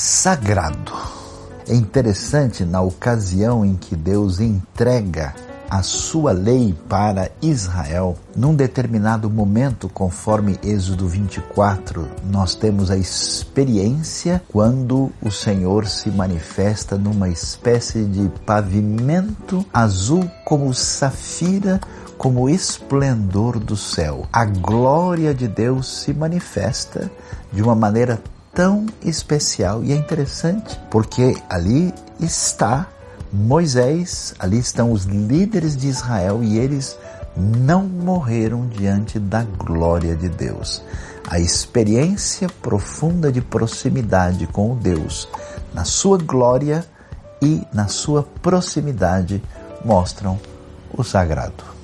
sagrado. É interessante na ocasião em que Deus entrega a sua lei para Israel, num determinado momento, conforme Êxodo 24, nós temos a experiência quando o Senhor se manifesta numa espécie de pavimento azul como safira como esplendor do céu. A glória de Deus se manifesta de uma maneira tão especial e é interessante porque ali está Moisés, ali estão os líderes de Israel e eles não morreram diante da glória de Deus. A experiência profunda de proximidade com o Deus, na sua glória e na sua proximidade, mostram o sagrado.